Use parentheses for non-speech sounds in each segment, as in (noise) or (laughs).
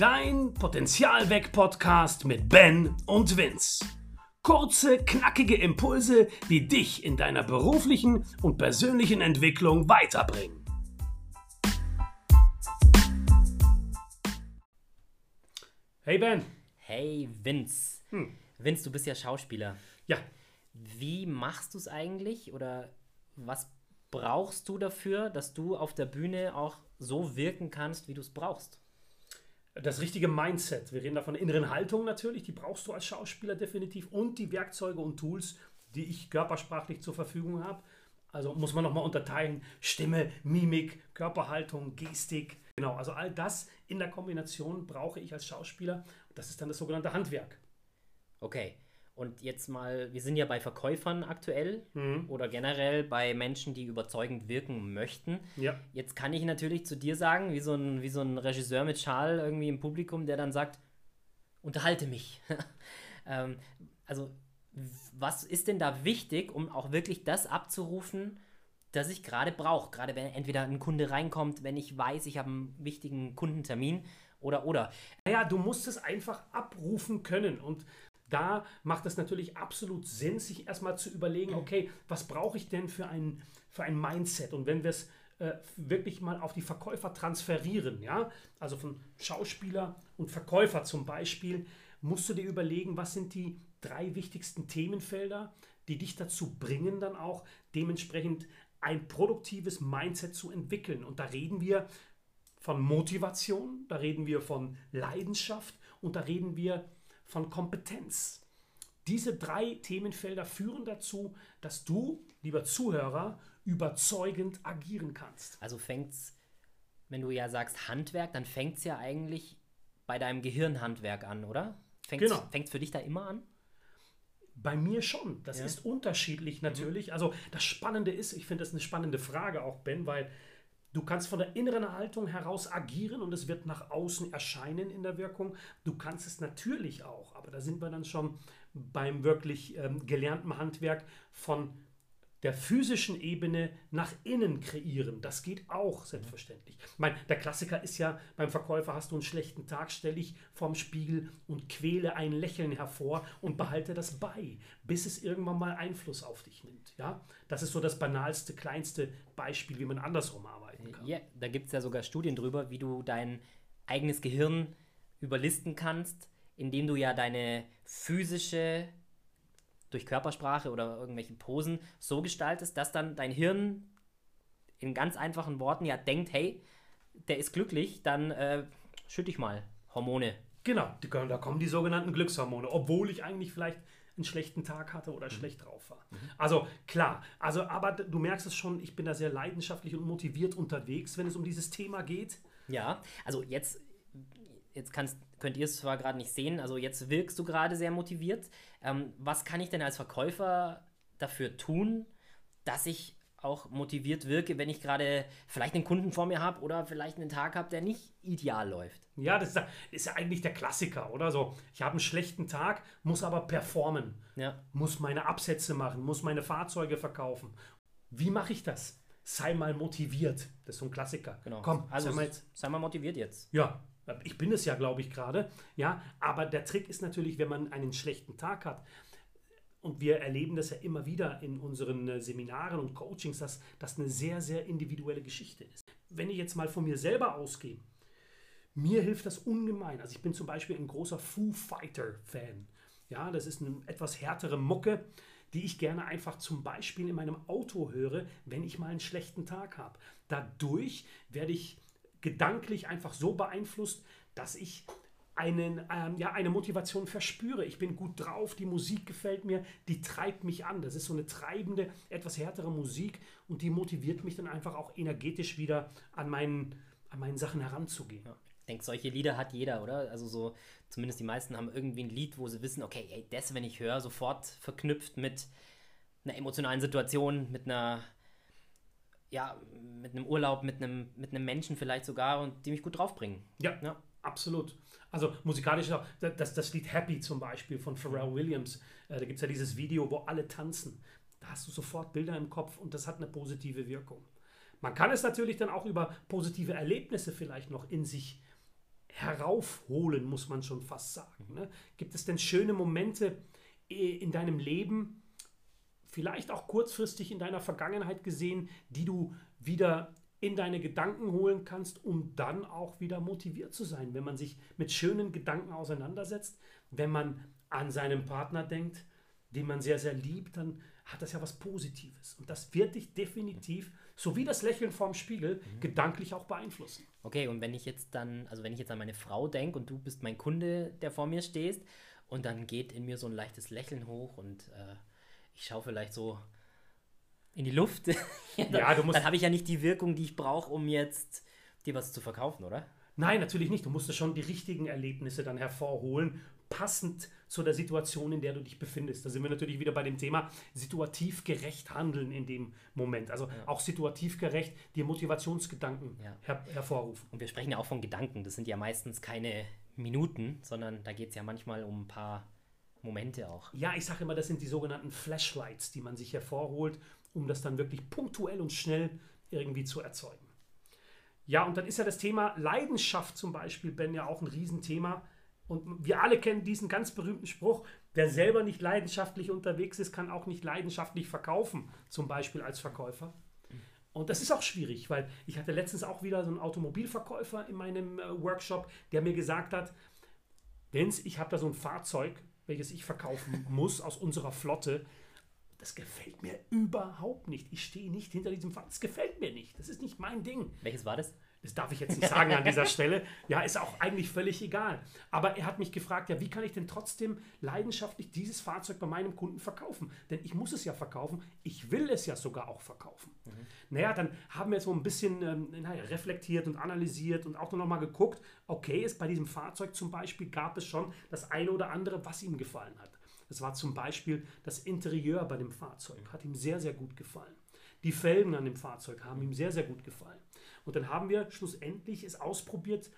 Dein Potenzialweg-Podcast mit Ben und Vince. Kurze, knackige Impulse, die dich in deiner beruflichen und persönlichen Entwicklung weiterbringen. Hey Ben. Hey Vince. Hm. Vince, du bist ja Schauspieler. Ja, Wie machst du es eigentlich oder was brauchst du dafür, dass du auf der Bühne auch so wirken kannst, wie du es brauchst? Das richtige Mindset. Wir reden da von der inneren Haltung natürlich, die brauchst du als Schauspieler definitiv und die Werkzeuge und Tools, die ich körpersprachlich zur Verfügung habe. Also muss man nochmal unterteilen, Stimme, Mimik, Körperhaltung, Gestik. Genau, also all das in der Kombination brauche ich als Schauspieler. Das ist dann das sogenannte Handwerk. Okay. Und jetzt mal, wir sind ja bei Verkäufern aktuell Mhm. oder generell bei Menschen, die überzeugend wirken möchten. Ja. Jetzt kann ich natürlich zu dir sagen, wie so ein, wie so ein Regisseur mit Schal irgendwie im Publikum, der dann sagt, unterhalte mich. (laughs) ähm, also, was ist denn da wichtig, um auch wirklich das abzurufen, das ich gerade brauche? Gerade wenn entweder ein Kunde reinkommt, wenn ich weiß, ich habe einen wichtigen Kundentermin oder oder. Naja, du musst es einfach abrufen können. Und da macht es natürlich absolut Sinn, sich erstmal zu überlegen, (clears throat) okay, was brauche ich denn für ein, für ein Mindset? Und wenn wir es äh, wirklich mal auf die Verkäufer transferieren, ja, also von Schauspieler und Verkäufer zum Beispiel, musst du dir überlegen, was sind die drei wichtigsten Themenfelder, die dich dazu bringen, dann auch dementsprechend ein produktives Mindset zu entwickeln. Und da reden wir von Motivation, da reden wir von Leidenschaft und da reden wir von Kompetenz. Diese drei Themenfelder führen dazu, dass du, lieber Zuhörer, überzeugend agieren kannst. Also fängt's, wenn du ja sagst Handwerk, dann fängt es ja eigentlich bei deinem Gehirnhandwerk an, oder? Fängt's, Genau. Fängt's für dich da immer an? Bei mir schon. Das Ja. ist unterschiedlich natürlich. Also das Spannende ist, ich finde das eine spannende Frage auch, Ben, weil du kannst von der inneren Haltung heraus agieren und es wird nach außen erscheinen in der Wirkung. Du kannst es natürlich auch, aber da sind wir dann schon beim wirklich ähm, gelernten Handwerk von der physischen Ebene nach innen kreieren. Das geht auch selbstverständlich. Ich meine, der Klassiker ist ja, beim Verkäufer hast du einen schlechten Tag, stelle ich vorm Spiegel und quäle ein Lächeln hervor und behalte das bei, bis es irgendwann mal Einfluss auf dich nimmt. Ja? Das ist so das banalste, kleinste Beispiel, wie man andersrum arbeiten kann. Ja, da gibt es ja sogar Studien drüber, wie du dein eigenes Gehirn überlisten kannst, indem du ja deine physische, durch Körpersprache oder irgendwelche Posen so gestaltest, dass dann dein Hirn in ganz einfachen Worten ja denkt, hey, der ist glücklich, dann äh, schütte ich mal Hormone. Genau, die, da kommen die sogenannten Glückshormone, obwohl ich eigentlich vielleicht einen schlechten Tag hatte Mhm. oder schlecht drauf war. Also klar, also aber du merkst es schon, ich bin da sehr leidenschaftlich und motiviert unterwegs, wenn es um dieses Thema geht. Ja, also jetzt, jetzt kannst, könnt ihr es zwar gerade nicht sehen, also jetzt wirkst du gerade sehr motiviert. Ähm, was kann ich denn als Verkäufer dafür tun, dass ich auch motiviert wirke, wenn ich gerade vielleicht einen Kunden vor mir habe oder vielleicht einen Tag habe, der nicht ideal läuft? Ja, das ist ja, ist ja eigentlich der Klassiker, oder so. Ich habe einen schlechten Tag, muss aber performen, Ja, muss meine Absätze machen, muss meine Fahrzeuge verkaufen. Wie mache ich das? Sei mal motiviert. Das ist so ein Klassiker. genau. Komm, also sei mal jetzt. sei mal motiviert jetzt. Ja, ich bin es ja, glaube ich, gerade. Ja, aber der Trick ist natürlich, wenn man einen schlechten Tag hat, und wir erleben das ja immer wieder in unseren äh, Seminaren und Coachings, dass das eine sehr, sehr individuelle Geschichte ist. Wenn ich jetzt mal von mir selber ausgehe, mir hilft das ungemein. Also ich bin zum Beispiel ein großer Foo Fighter-Fan. Ja, das ist eine etwas härtere Mucke, die ich gerne einfach zum Beispiel in meinem Auto höre, wenn ich mal einen schlechten Tag habe. Dadurch werde ich gedanklich einfach so beeinflusst, dass ich einen, ähm, ja, eine Motivation verspüre. Ich bin gut drauf, die Musik gefällt mir, die treibt mich an. Das ist so eine treibende, etwas härtere Musik und die motiviert mich dann einfach auch energetisch wieder an meinen, an meinen Sachen heranzugehen. Ja. Ich denke, solche Lieder hat jeder, oder? Also so, zumindest die meisten haben irgendwie ein Lied, wo sie wissen, okay, ey, das, wenn ich höre, sofort verknüpft mit einer emotionalen Situation, mit einer, ja, mit einem Urlaub, mit einem, mit einem Menschen vielleicht sogar und die mich gut draufbringen. Ja, Ja. Absolut. Also musikalisch auch, das, das Lied Happy zum Beispiel von Pharrell Williams, äh, da gibt es ja dieses Video, wo alle tanzen. Da hast du sofort Bilder im Kopf und das hat eine positive Wirkung. Man kann es natürlich dann auch über positive Erlebnisse vielleicht noch in sich heraufholen, muss man schon fast sagen. Ne? Gibt es denn schöne Momente äh, in deinem Leben, vielleicht auch kurzfristig in deiner Vergangenheit gesehen, die du wieder in deine Gedanken holen kannst, um dann auch wieder motiviert zu sein, wenn man sich mit schönen Gedanken auseinandersetzt, wenn man an seinen Partner denkt, den man sehr, sehr liebt, dann hat das ja was Positives. Und das wird dich definitiv, so wie das Lächeln vorm Spiegel, mhm. gedanklich auch beeinflussen. Okay, und wenn ich jetzt dann, also wenn ich jetzt an meine Frau denke und du bist mein Kunde, der vor mir stehst, und dann geht in mir so ein leichtes Lächeln hoch und äh, ich schaue vielleicht so in die Luft, (laughs) ja, dann, du musst dann habe ich ja nicht die Wirkung, die ich brauche, um jetzt dir was zu verkaufen, oder? Nein, natürlich nicht. Du musst schon die richtigen Erlebnisse dann hervorholen, passend zu der Situation, in der du dich befindest. Da sind wir natürlich wieder bei dem Thema situativ gerecht handeln in dem Moment. Also ja. auch situativ gerecht dir Motivationsgedanken ja. her hervorrufen. Und wir sprechen ja auch von Gedanken. Das sind ja meistens keine Minuten, sondern da geht es ja manchmal um ein paar Momente auch. Ja, ich sage immer, das sind die sogenannten Flashlights, die man sich hervorholt, um das dann wirklich punktuell und schnell irgendwie zu erzeugen. Ja, und dann ist ja das Thema Leidenschaft zum Beispiel, Ben, ja auch ein Riesenthema. Und wir alle kennen diesen ganz berühmten Spruch, wer selber nicht leidenschaftlich unterwegs ist, kann auch nicht leidenschaftlich verkaufen, zum Beispiel als Verkäufer. Und das ist auch schwierig, weil ich hatte letztens auch wieder so einen Automobilverkäufer in meinem äh, Workshop, der mir gesagt hat, Vince, ich habe da so ein Fahrzeug, welches ich verkaufen (laughs) muss aus unserer Flotte. Das gefällt mir überhaupt nicht. Ich stehe nicht hinter diesem Fahrzeug. Das gefällt mir nicht. Das ist nicht mein Ding. Welches war das? Das darf ich jetzt nicht sagen an dieser Stelle. Ja, ist auch eigentlich völlig egal. Aber er hat mich gefragt, ja, wie kann ich denn trotzdem leidenschaftlich dieses Fahrzeug bei meinem Kunden verkaufen? Denn ich muss es ja verkaufen. Ich will es ja sogar auch verkaufen. Mhm. Naja, dann haben wir so ein bisschen ähm, reflektiert und analysiert und auch noch mal geguckt, okay, ist bei diesem Fahrzeug zum Beispiel gab es schon das eine oder andere, was ihm gefallen hat. Das war zum Beispiel das Interieur bei dem Fahrzeug. Hat ihm sehr, sehr gut gefallen. Die Felgen an dem Fahrzeug haben ihm sehr, sehr gut gefallen. Und dann haben wir schlussendlich es ausprobiert,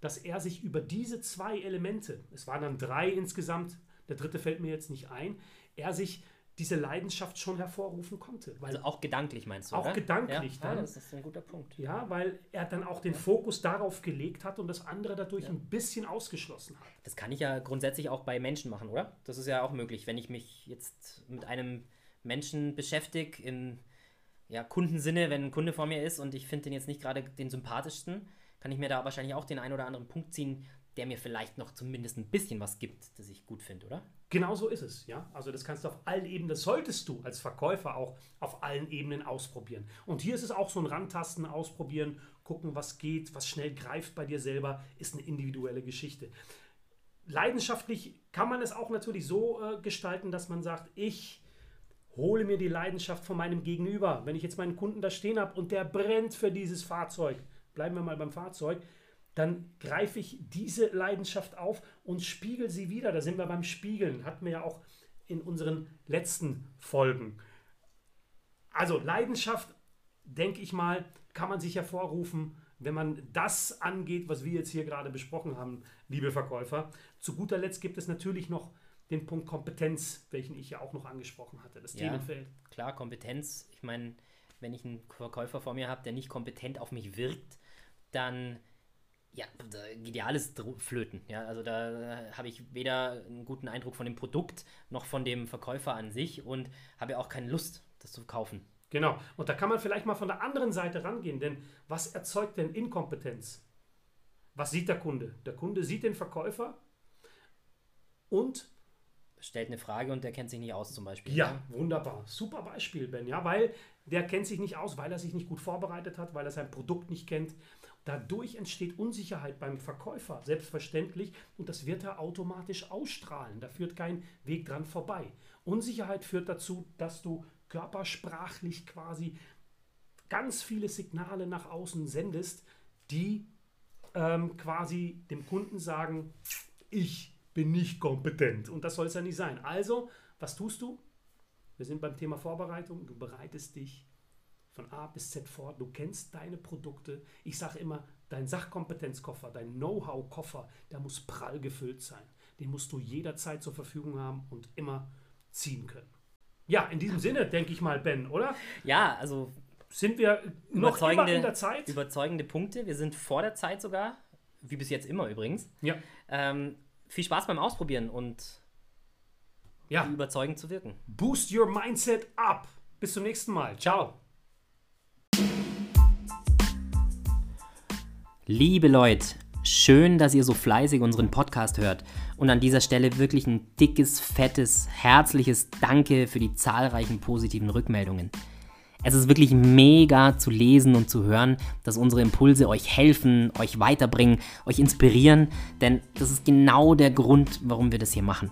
dass er sich über diese zwei Elemente, es waren dann drei insgesamt, der dritte fällt mir jetzt nicht ein, er sich diese Leidenschaft schon hervorrufen konnte. also auch gedanklich meinst du? Auch oder? gedanklich ja, dann. Ja, das ist ein guter Punkt. Ja, weil er dann auch den Fokus darauf gelegt hat und das andere dadurch ja. ein bisschen ausgeschlossen hat. Das kann ich ja grundsätzlich auch bei Menschen machen, oder? Das ist ja auch möglich, wenn ich mich jetzt mit einem Menschen beschäftige, im ja, Kundensinne, wenn ein Kunde vor mir ist und ich finde den jetzt nicht gerade den sympathischsten, kann ich mir da wahrscheinlich auch den einen oder anderen Punkt ziehen, der mir vielleicht noch zumindest ein bisschen was gibt, das ich gut finde, oder? Genau so ist es, ja. Also das kannst du auf allen Ebenen, das solltest du als Verkäufer auch auf allen Ebenen ausprobieren. Und hier ist es auch so ein Rantasten, ausprobieren, gucken, was geht, was schnell greift bei dir selber, ist eine individuelle Geschichte. Leidenschaftlich kann man es auch natürlich so äh, gestalten, dass man sagt, ich hole mir die Leidenschaft von meinem Gegenüber. Wenn ich jetzt meinen Kunden da stehen habe und der brennt für dieses Fahrzeug, bleiben wir mal beim Fahrzeug, dann greife ich diese Leidenschaft auf und spiegel sie wieder. Da sind wir beim Spiegeln, hatten wir ja auch in unseren letzten Folgen. Also Leidenschaft, denke ich mal, kann man sich hervorrufen, wenn man das angeht, was wir jetzt hier gerade besprochen haben, liebe Verkäufer. Zu guter Letzt gibt es natürlich noch den Punkt Kompetenz, welchen ich ja auch noch angesprochen hatte, das ja, Themenfeld. Klar, Kompetenz. Ich meine, wenn ich einen Verkäufer vor mir habe, der nicht kompetent auf mich wirkt, dann ja, da geht ja alles flöten. Ja, also da habe ich weder einen guten Eindruck von dem Produkt noch von dem Verkäufer an sich und habe ja auch keine Lust, das zu kaufen. Genau. Und da kann man vielleicht mal von der anderen Seite rangehen, denn was erzeugt denn Inkompetenz? Was sieht der Kunde? Der Kunde sieht den Verkäufer und stellt eine Frage und der kennt sich nicht aus zum Beispiel. Ja, wunderbar. Super Beispiel, Ben. Ja, weil der kennt sich nicht aus, weil er sich nicht gut vorbereitet hat, weil er sein Produkt nicht kennt. Dadurch entsteht Unsicherheit beim Verkäufer, selbstverständlich, und das wird er automatisch ausstrahlen. Da führt kein Weg dran vorbei. Unsicherheit führt dazu, dass du körpersprachlich quasi ganz viele Signale nach außen sendest, die ähm, quasi dem Kunden sagen, ich bin nicht kompetent. Und das soll es ja nicht sein. Also, was tust du? Wir sind beim Thema Vorbereitung. Du bereitest dich von A bis Z vor. Du kennst deine Produkte. Ich sage immer, dein Sachkompetenzkoffer, dein Know-how-Koffer, der muss prall gefüllt sein. Den musst du jederzeit zur Verfügung haben und immer ziehen können. Ja, in diesem Sinne, denke ich mal, Ben, oder? Ja, also sind wir noch immer in der Zeit? Überzeugende Punkte. Wir sind vor der Zeit sogar wie bis jetzt immer übrigens. Ja. Ähm, viel Spaß beim Ausprobieren und Ja. überzeugend zu wirken. Boost your mindset up. Bis zum nächsten Mal. Ciao. Liebe Leute, schön, dass ihr so fleißig unseren Podcast hört. Und an dieser Stelle wirklich ein dickes, fettes, herzliches Danke für die zahlreichen positiven Rückmeldungen. Es ist wirklich mega zu lesen und zu hören, dass unsere Impulse euch helfen, euch weiterbringen, euch inspirieren, denn das ist genau der Grund, warum wir das hier machen.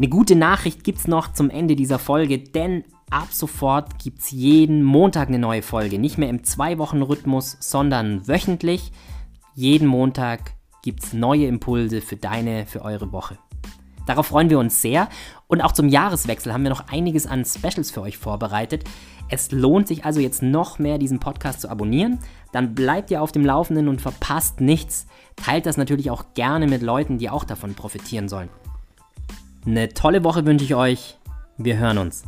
Eine gute Nachricht gibt es noch zum Ende dieser Folge, denn ab sofort gibt es jeden Montag eine neue Folge. Nicht mehr im Zwei-Wochen-Rhythmus, sondern wöchentlich. Jeden Montag gibt es neue Impulse für deine, für eure Woche. Darauf freuen wir uns sehr. Und auch zum Jahreswechsel haben wir noch einiges an Specials für euch vorbereitet. Es lohnt sich also jetzt noch mehr, diesen Podcast zu abonnieren. Dann bleibt ihr auf dem Laufenden und verpasst nichts. Teilt das natürlich auch gerne mit Leuten, die auch davon profitieren sollen. Eine tolle Woche wünsche ich euch. Wir hören uns.